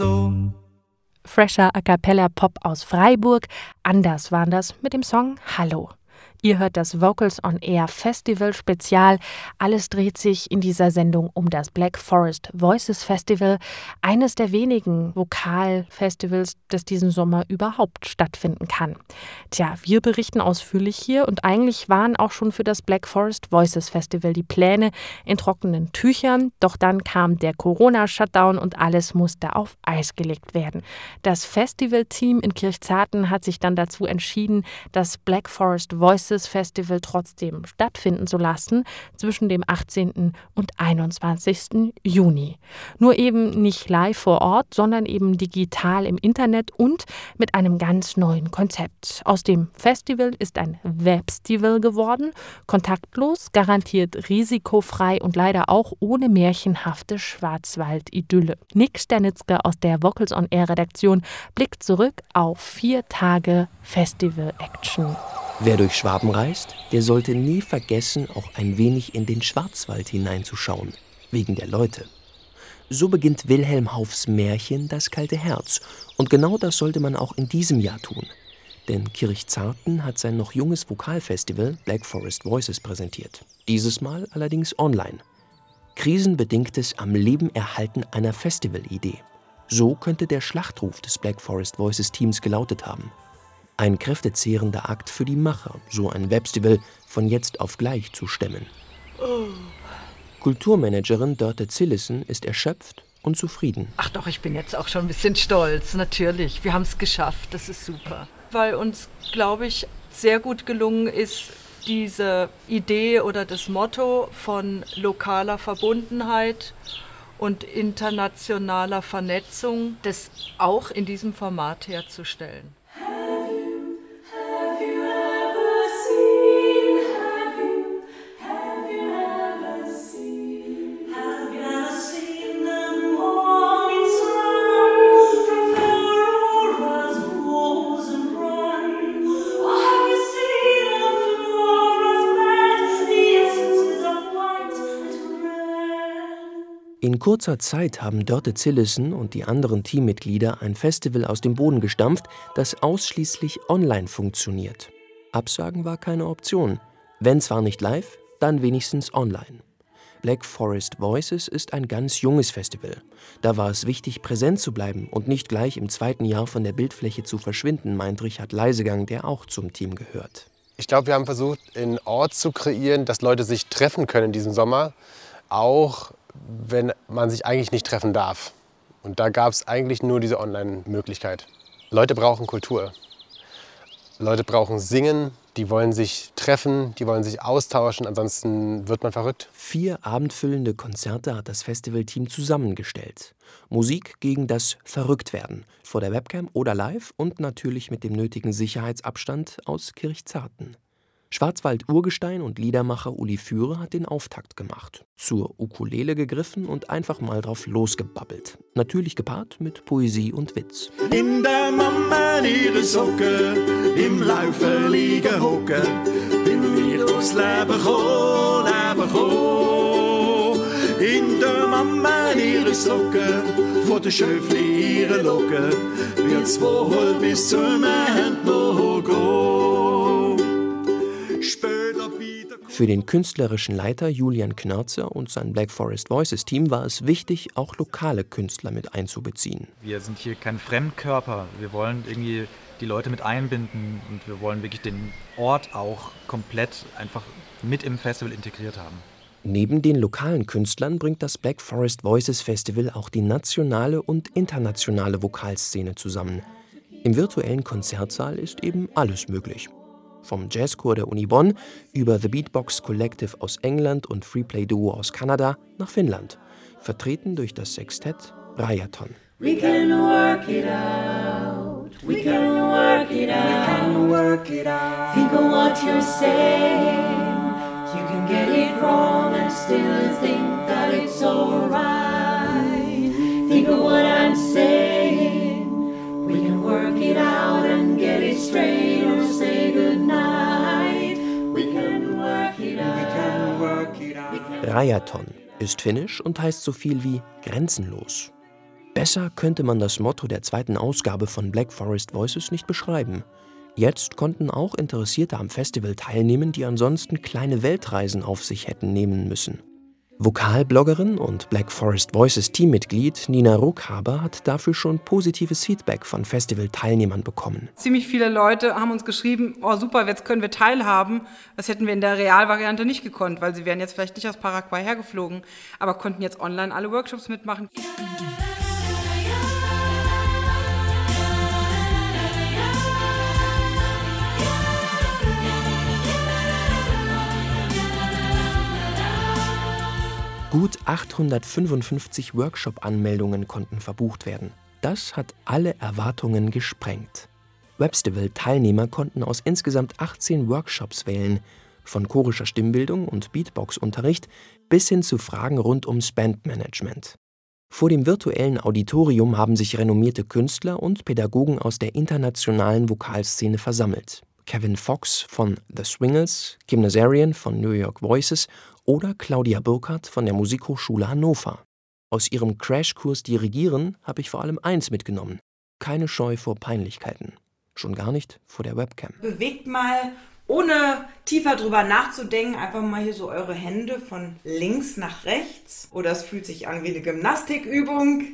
so. Fresher A Cappella Pop aus Freiburg. Anders waren das mit dem Song Hallo. Ihr hört das Vocals on Air Festival Spezial. Alles dreht sich in dieser Sendung um das Black Forest Voices Festival, eines der wenigen Vokalfestivals, das diesen Sommer überhaupt stattfinden kann. Tja, wir berichten ausführlich hier und eigentlich waren auch schon für das Black Forest Voices Festival die Pläne in trockenen Tüchern, doch dann kam der Corona-Shutdown und alles musste auf Eis gelegt werden. Das Festivalteam in Kirchzarten hat sich dann dazu entschieden, das Black Forest Voices dieses Festival trotzdem stattfinden zu lassen zwischen dem 18. und 21. Juni. Nur eben nicht live vor Ort, sondern eben digital im Internet und mit einem ganz neuen Konzept. Aus dem Festival ist ein Webstival geworden, kontaktlos, garantiert risikofrei und leider auch ohne märchenhafte Schwarzwald-Idylle. Nick Sternitzke aus der Vocals on Air Redaktion blickt zurück auf vier Tage Festival-Action. Wer durch Schwaben reist, der sollte nie vergessen, auch ein wenig in den Schwarzwald hineinzuschauen, wegen der Leute. So beginnt Wilhelm Haufs Märchen Das kalte Herz, und genau das sollte man auch in diesem Jahr tun. Denn Kirchzarten hat sein noch junges Vokalfestival Black Forest Voices präsentiert. Dieses Mal allerdings online. Krisenbedingtes am Leben erhalten einer Festivalidee. So könnte der Schlachtruf des Black Forest Voices Teams gelautet haben. Ein kräftezehrender Akt für die Macher, so ein Webstival von jetzt auf gleich zu stemmen. Kulturmanagerin Dörte Zillissen ist erschöpft und zufrieden. Ach doch, ich bin jetzt auch schon ein bisschen stolz, natürlich. Wir haben es geschafft, das ist super. Weil uns, glaube ich, sehr gut gelungen ist, diese Idee oder das Motto von lokaler Verbundenheit und internationaler Vernetzung, das auch in diesem Format herzustellen. In kurzer Zeit haben Dörte Zillissen und die anderen Teammitglieder ein Festival aus dem Boden gestampft, das ausschließlich online funktioniert. Absagen war keine Option. Wenn zwar nicht live, dann wenigstens online. Black Forest Voices ist ein ganz junges Festival. Da war es wichtig, präsent zu bleiben und nicht gleich im zweiten Jahr von der Bildfläche zu verschwinden, meint Richard Leisegang, der auch zum Team gehört. Ich glaube, wir haben versucht, einen Ort zu kreieren, dass Leute sich treffen können in diesem Sommer. Auch wenn man sich eigentlich nicht treffen darf. Und da gab es eigentlich nur diese Online-Möglichkeit. Leute brauchen Kultur. Leute brauchen Singen, die wollen sich treffen, die wollen sich austauschen, ansonsten wird man verrückt. Vier abendfüllende Konzerte hat das Festivalteam zusammengestellt. Musik gegen das Verrücktwerden, vor der Webcam oder live und natürlich mit dem nötigen Sicherheitsabstand aus Kirchzarten. Schwarzwald-Urgestein und Liedermacher Uli Führer hat den Auftakt gemacht, zur Ukulele gegriffen und einfach mal drauf losgebabbelt. Natürlich gepaart mit Poesie und Witz. In der Mama ihre Socke, im Laufen liegen hocken, bin ich durchs Leben gekommen, Leben gekommen. In der Mama ihre Socke, vor der Schöfli ihre Locke, wird's wohl bis zum Ende noch gehen. Für den künstlerischen Leiter Julian Knörzer und sein Black Forest Voices Team war es wichtig, auch lokale Künstler mit einzubeziehen. Wir sind hier kein Fremdkörper. Wir wollen irgendwie die Leute mit einbinden und wir wollen wirklich den Ort auch komplett einfach mit im Festival integriert haben. Neben den lokalen Künstlern bringt das Black Forest Voices Festival auch die nationale und internationale Vokalszene zusammen. Im virtuellen Konzertsaal ist eben alles möglich. Vom Jazzchor der Uni Bonn über The Beatbox Collective aus England und Freeplay Duo aus Kanada nach Finnland, vertreten durch das Sextett Rajaton. We can work it out. We can work it out. We can work it out. Think of what you're saying. You can get it wrong and still think that it's alright. Think of what I'm saying. Rajaton ist finnisch und heißt so viel wie grenzenlos. Besser könnte man das Motto der zweiten Ausgabe von Black Forest Voices nicht beschreiben. Jetzt konnten auch Interessierte am Festival teilnehmen, die ansonsten kleine Weltreisen auf sich hätten nehmen müssen. Vokalbloggerin und Black Forest Voices Teammitglied Nina Ruckhaber hat dafür schon positives Feedback von Festivalteilnehmern bekommen. Ziemlich viele Leute haben uns geschrieben, oh super, jetzt können wir teilhaben. Das hätten wir in der Realvariante nicht gekonnt, weil sie wären jetzt vielleicht nicht aus Paraguay hergeflogen, aber konnten jetzt online alle Workshops mitmachen. Gut 855 Workshop-Anmeldungen konnten verbucht werden. Das hat alle Erwartungen gesprengt. Webstival-Teilnehmer konnten aus insgesamt 18 Workshops wählen, von chorischer Stimmbildung und Beatbox-Unterricht bis hin zu Fragen rund ums Bandmanagement. Vor dem virtuellen Auditorium haben sich renommierte Künstler und Pädagogen aus der internationalen Vokalszene versammelt. Kevin Fox von The Swingles, Kim Nazarian von New York Voices oder Claudia Burkhardt von der Musikhochschule Hannover. Aus ihrem Crashkurs Dirigieren habe ich vor allem eins mitgenommen: keine Scheu vor Peinlichkeiten. Schon gar nicht vor der Webcam. Bewegt mal, ohne tiefer drüber nachzudenken, einfach mal hier so eure Hände von links nach rechts. Oder es fühlt sich an wie eine Gymnastikübung.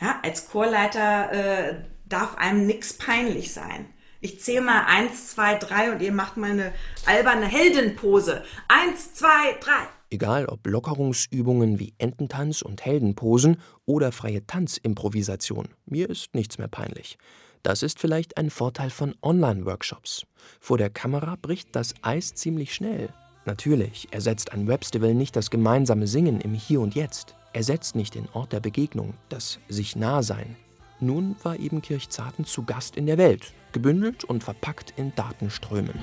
Ja, als Chorleiter äh, darf einem nichts peinlich sein. Ich zähle mal eins, zwei, drei und ihr macht mal eine alberne Heldenpose. Eins, zwei, drei. Egal ob Lockerungsübungen wie Ententanz und Heldenposen oder freie Tanzimprovisation, mir ist nichts mehr peinlich. Das ist vielleicht ein Vorteil von Online-Workshops. Vor der Kamera bricht das Eis ziemlich schnell. Natürlich ersetzt ein Webstival nicht das gemeinsame Singen im Hier und Jetzt. Ersetzt nicht den Ort der Begegnung, das sich nah sein. Nun war eben Kirchzarten zu Gast in der Welt, gebündelt und verpackt in Datenströmen.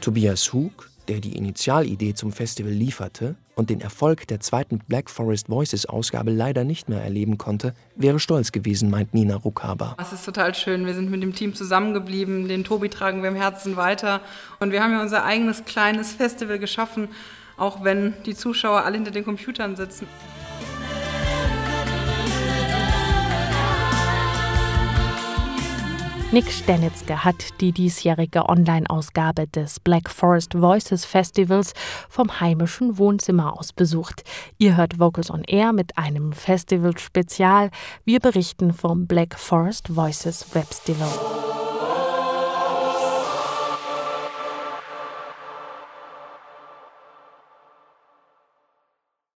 Tobias Hug, der die Initialidee zum Festival lieferte und den Erfolg der zweiten Black Forest Voices Ausgabe leider nicht mehr erleben konnte, wäre stolz gewesen, meint Nina Ruckhaber. Es ist total schön. Wir sind mit dem Team zusammengeblieben. Den Tobi tragen wir im Herzen weiter. Und wir haben ja unser eigenes kleines Festival geschaffen, auch wenn die Zuschauer alle hinter den Computern sitzen. Nick Stenitzke hat die diesjährige Online-Ausgabe des Black Forest Voices Festivals vom heimischen Wohnzimmer aus besucht. Ihr hört Vocals on Air mit einem Festival-Spezial. Wir berichten vom Black Forest Voices Webstival.